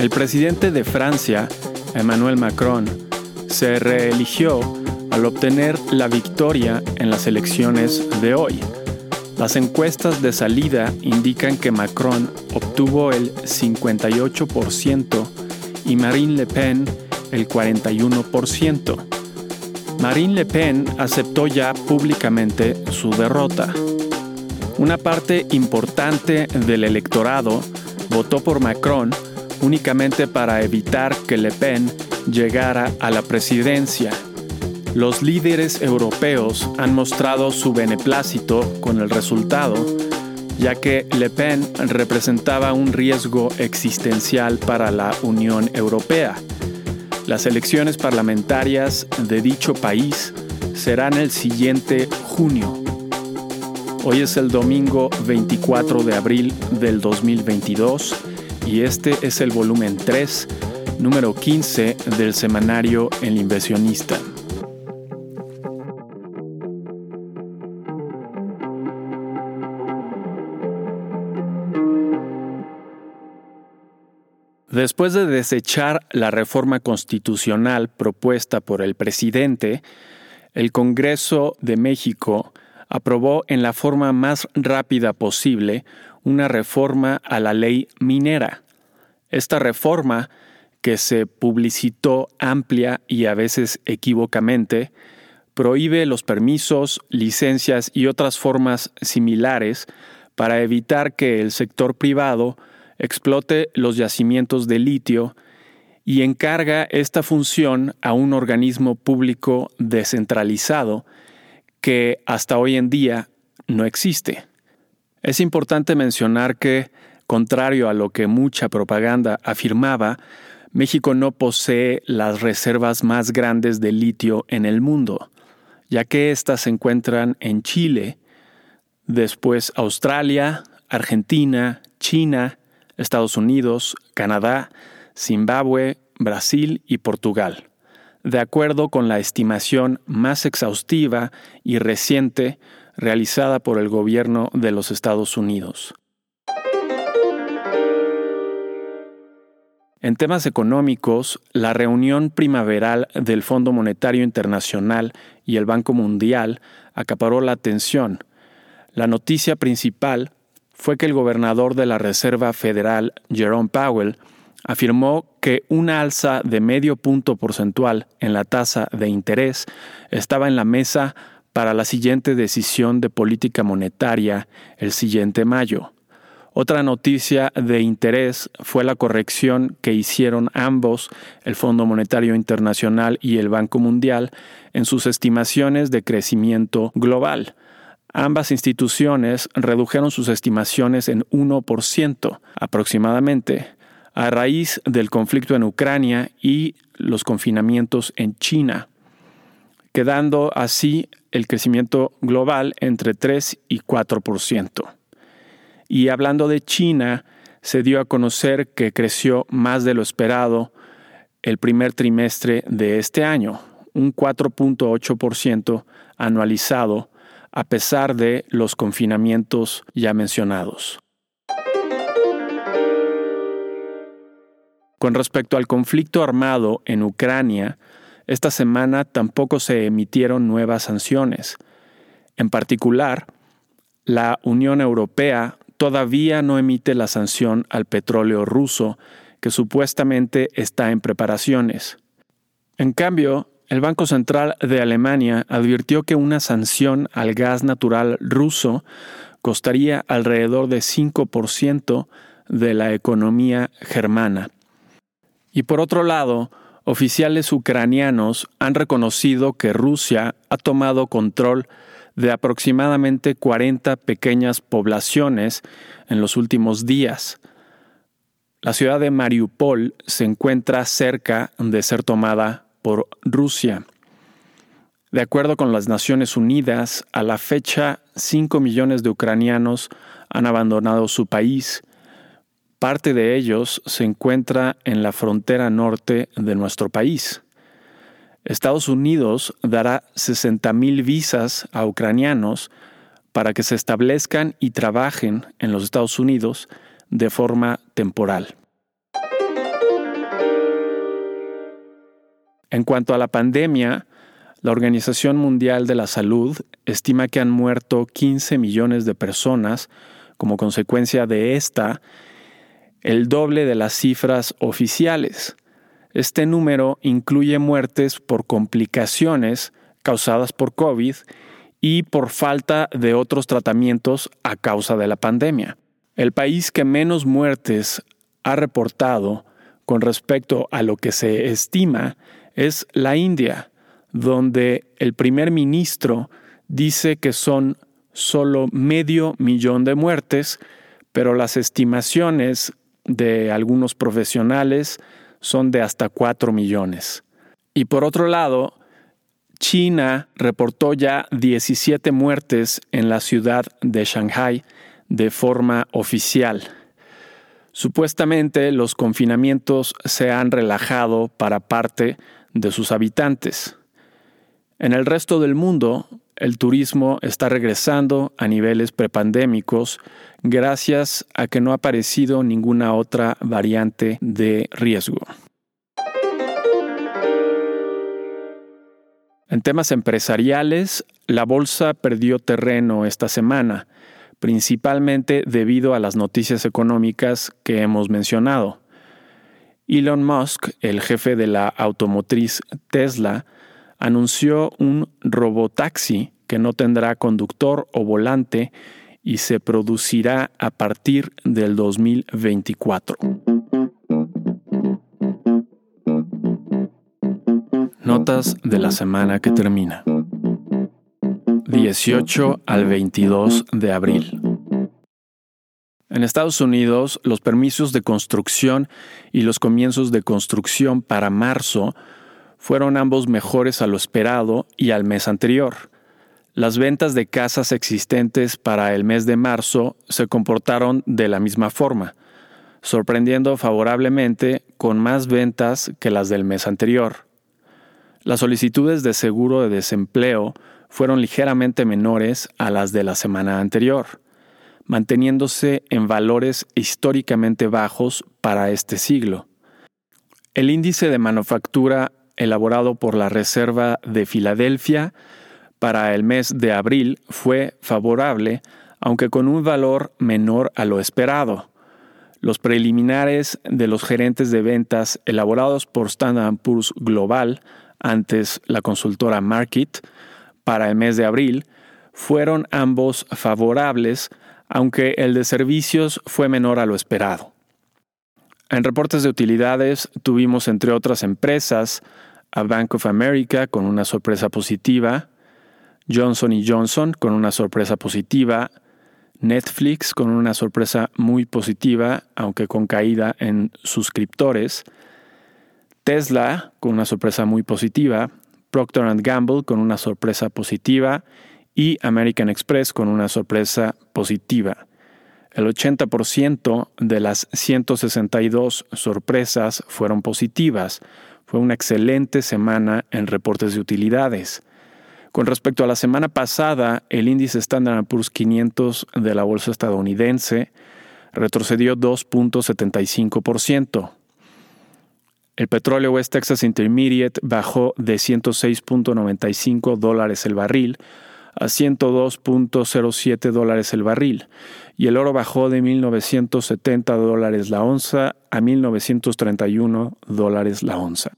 El presidente de Francia, Emmanuel Macron, se reeligió al obtener la victoria en las elecciones de hoy. Las encuestas de salida indican que Macron obtuvo el 58% y Marine Le Pen el 41%. Marine Le Pen aceptó ya públicamente su derrota. Una parte importante del electorado votó por Macron únicamente para evitar que Le Pen llegara a la presidencia. Los líderes europeos han mostrado su beneplácito con el resultado, ya que Le Pen representaba un riesgo existencial para la Unión Europea. Las elecciones parlamentarias de dicho país serán el siguiente junio. Hoy es el domingo 24 de abril del 2022 y este es el volumen 3, número 15 del semanario El inversionista. Después de desechar la reforma constitucional propuesta por el presidente, el Congreso de México aprobó en la forma más rápida posible una reforma a la ley minera. Esta reforma, que se publicitó amplia y a veces equívocamente, prohíbe los permisos, licencias y otras formas similares para evitar que el sector privado explote los yacimientos de litio y encarga esta función a un organismo público descentralizado que hasta hoy en día no existe. Es importante mencionar que, contrario a lo que mucha propaganda afirmaba, México no posee las reservas más grandes de litio en el mundo, ya que éstas se encuentran en Chile, después Australia, Argentina, China, Estados Unidos, Canadá, Zimbabue, Brasil y Portugal, de acuerdo con la estimación más exhaustiva y reciente realizada por el gobierno de los Estados Unidos. En temas económicos, la reunión primaveral del Fondo Monetario Internacional y el Banco Mundial acaparó la atención. La noticia principal fue que el gobernador de la Reserva Federal, Jerome Powell, afirmó que una alza de medio punto porcentual en la tasa de interés estaba en la mesa para la siguiente decisión de política monetaria el siguiente mayo. Otra noticia de interés fue la corrección que hicieron ambos, el Fondo Monetario Internacional y el Banco Mundial, en sus estimaciones de crecimiento global. Ambas instituciones redujeron sus estimaciones en 1% aproximadamente a raíz del conflicto en Ucrania y los confinamientos en China, quedando así el crecimiento global entre 3 y 4%. Y hablando de China, se dio a conocer que creció más de lo esperado el primer trimestre de este año, un 4.8% anualizado a pesar de los confinamientos ya mencionados. Con respecto al conflicto armado en Ucrania, esta semana tampoco se emitieron nuevas sanciones. En particular, la Unión Europea todavía no emite la sanción al petróleo ruso, que supuestamente está en preparaciones. En cambio, el Banco Central de Alemania advirtió que una sanción al gas natural ruso costaría alrededor de 5% de la economía germana. Y por otro lado, oficiales ucranianos han reconocido que Rusia ha tomado control de aproximadamente 40 pequeñas poblaciones en los últimos días. La ciudad de Mariupol se encuentra cerca de ser tomada por Rusia. De acuerdo con las Naciones Unidas, a la fecha 5 millones de ucranianos han abandonado su país. Parte de ellos se encuentra en la frontera norte de nuestro país. Estados Unidos dará 60.000 visas a ucranianos para que se establezcan y trabajen en los Estados Unidos de forma temporal. En cuanto a la pandemia, la Organización Mundial de la Salud estima que han muerto 15 millones de personas como consecuencia de esta, el doble de las cifras oficiales. Este número incluye muertes por complicaciones causadas por COVID y por falta de otros tratamientos a causa de la pandemia. El país que menos muertes ha reportado con respecto a lo que se estima es la India, donde el primer ministro dice que son solo medio millón de muertes, pero las estimaciones de algunos profesionales son de hasta cuatro millones. Y por otro lado, China reportó ya 17 muertes en la ciudad de Shanghai de forma oficial. Supuestamente los confinamientos se han relajado para parte de sus habitantes. En el resto del mundo, el turismo está regresando a niveles prepandémicos gracias a que no ha aparecido ninguna otra variante de riesgo. En temas empresariales, la bolsa perdió terreno esta semana, principalmente debido a las noticias económicas que hemos mencionado. Elon Musk, el jefe de la automotriz Tesla, anunció un robotaxi que no tendrá conductor o volante y se producirá a partir del 2024. Notas de la semana que termina. 18 al 22 de abril. En Estados Unidos, los permisos de construcción y los comienzos de construcción para marzo fueron ambos mejores a lo esperado y al mes anterior. Las ventas de casas existentes para el mes de marzo se comportaron de la misma forma, sorprendiendo favorablemente con más ventas que las del mes anterior. Las solicitudes de seguro de desempleo fueron ligeramente menores a las de la semana anterior, manteniéndose en valores históricamente bajos para este siglo. El índice de manufactura elaborado por la Reserva de Filadelfia para el mes de abril fue favorable, aunque con un valor menor a lo esperado. Los preliminares de los gerentes de ventas elaborados por Standard Poor's Global, antes la consultora Market, para el mes de abril, fueron ambos favorables, aunque el de servicios fue menor a lo esperado. En reportes de utilidades tuvimos, entre otras empresas, a Bank of America con una sorpresa positiva, Johnson Johnson con una sorpresa positiva, Netflix con una sorpresa muy positiva, aunque con caída en suscriptores, Tesla con una sorpresa muy positiva, Procter ⁇ Gamble con una sorpresa positiva y American Express con una sorpresa positiva. El 80% de las 162 sorpresas fueron positivas, fue una excelente semana en reportes de utilidades. Con respecto a la semana pasada, el índice Standard Poor's 500 de la bolsa estadounidense retrocedió 2.75%. El petróleo West Texas Intermediate bajó de 106.95 dólares el barril a 102.07 dólares el barril y el oro bajó de 1.970 dólares la onza a 1.931 dólares la onza.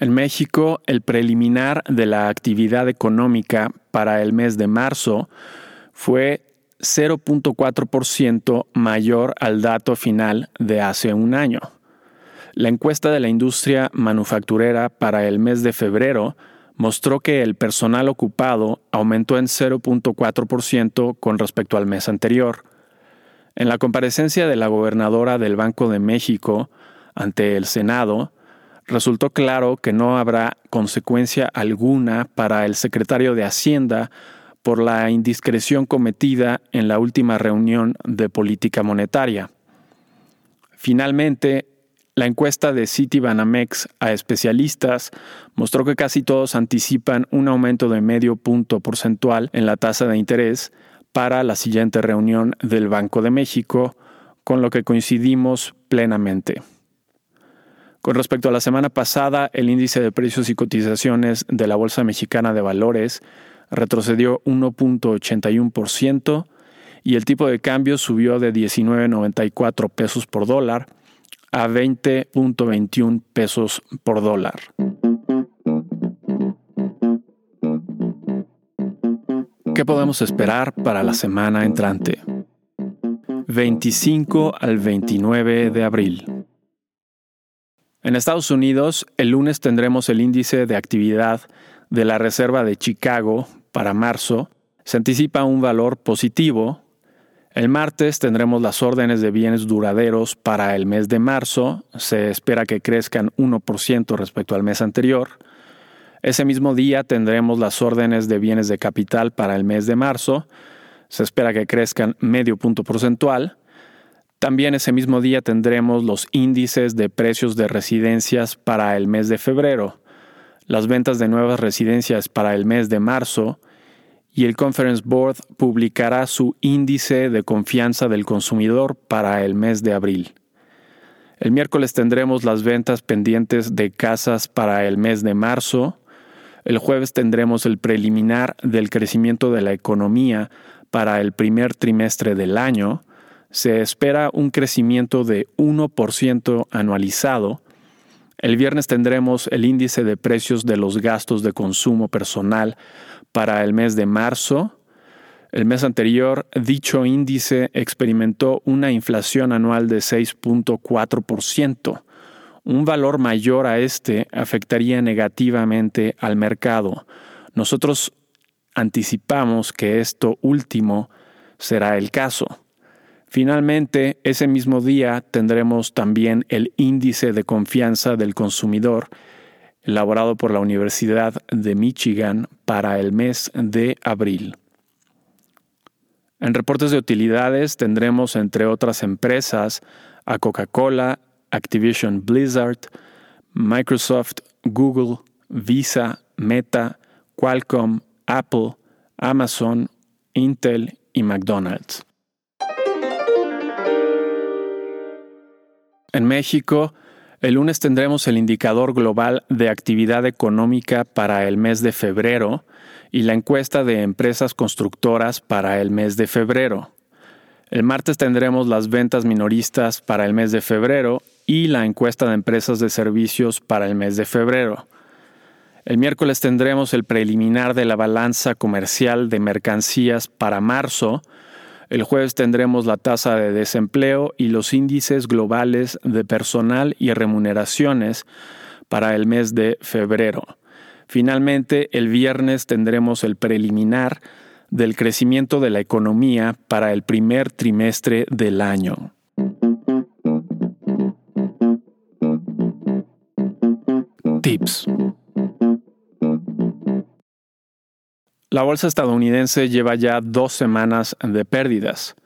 En México, el preliminar de la actividad económica para el mes de marzo fue 0.4% mayor al dato final de hace un año. La encuesta de la industria manufacturera para el mes de febrero mostró que el personal ocupado aumentó en 0.4% con respecto al mes anterior. En la comparecencia de la gobernadora del Banco de México ante el Senado, resultó claro que no habrá consecuencia alguna para el secretario de Hacienda por la indiscreción cometida en la última reunión de política monetaria. Finalmente, la encuesta de Citibanamex a especialistas mostró que casi todos anticipan un aumento de medio punto porcentual en la tasa de interés para la siguiente reunión del Banco de México, con lo que coincidimos plenamente. Con respecto a la semana pasada, el índice de precios y cotizaciones de la Bolsa Mexicana de Valores retrocedió 1.81% y el tipo de cambio subió de 19.94 pesos por dólar a 20.21 pesos por dólar. ¿Qué podemos esperar para la semana entrante? 25 al 29 de abril. En Estados Unidos, el lunes tendremos el índice de actividad de la Reserva de Chicago para marzo. Se anticipa un valor positivo. El martes tendremos las órdenes de bienes duraderos para el mes de marzo. Se espera que crezcan 1% respecto al mes anterior. Ese mismo día tendremos las órdenes de bienes de capital para el mes de marzo. Se espera que crezcan medio punto porcentual. También ese mismo día tendremos los índices de precios de residencias para el mes de febrero, las ventas de nuevas residencias para el mes de marzo y el Conference Board publicará su índice de confianza del consumidor para el mes de abril. El miércoles tendremos las ventas pendientes de casas para el mes de marzo. El jueves tendremos el preliminar del crecimiento de la economía para el primer trimestre del año se espera un crecimiento de 1% anualizado. El viernes tendremos el índice de precios de los gastos de consumo personal para el mes de marzo. El mes anterior, dicho índice experimentó una inflación anual de 6.4%. Un valor mayor a este afectaría negativamente al mercado. Nosotros anticipamos que esto último será el caso. Finalmente, ese mismo día tendremos también el índice de confianza del consumidor elaborado por la Universidad de Michigan para el mes de abril. En reportes de utilidades tendremos, entre otras empresas, a Coca-Cola, Activision Blizzard, Microsoft, Google, Visa, Meta, Qualcomm, Apple, Amazon, Intel y McDonald's. En México, el lunes tendremos el indicador global de actividad económica para el mes de febrero y la encuesta de empresas constructoras para el mes de febrero. El martes tendremos las ventas minoristas para el mes de febrero y la encuesta de empresas de servicios para el mes de febrero. El miércoles tendremos el preliminar de la balanza comercial de mercancías para marzo el jueves tendremos la tasa de desempleo y los índices globales de personal y remuneraciones para el mes de febrero. Finalmente, el viernes tendremos el preliminar del crecimiento de la economía para el primer trimestre del año. Tips. La bolsa estadounidense lleva ya dos semanas de pérdidas.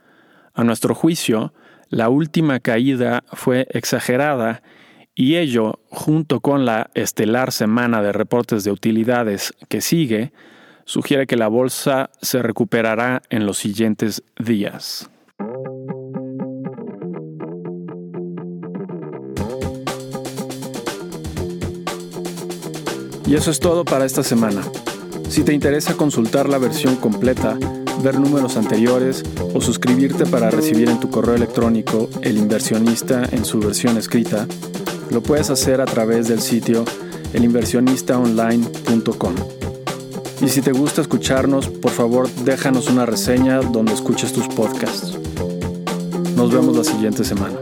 A nuestro juicio, la última caída fue exagerada y ello, junto con la estelar semana de reportes de utilidades que sigue, sugiere que la bolsa se recuperará en los siguientes días. Y eso es todo para esta semana. Si te interesa consultar la versión completa, ver números anteriores o suscribirte para recibir en tu correo electrónico El inversionista en su versión escrita, lo puedes hacer a través del sitio elinversionistaonline.com. Y si te gusta escucharnos, por favor déjanos una reseña donde escuches tus podcasts. Nos vemos la siguiente semana.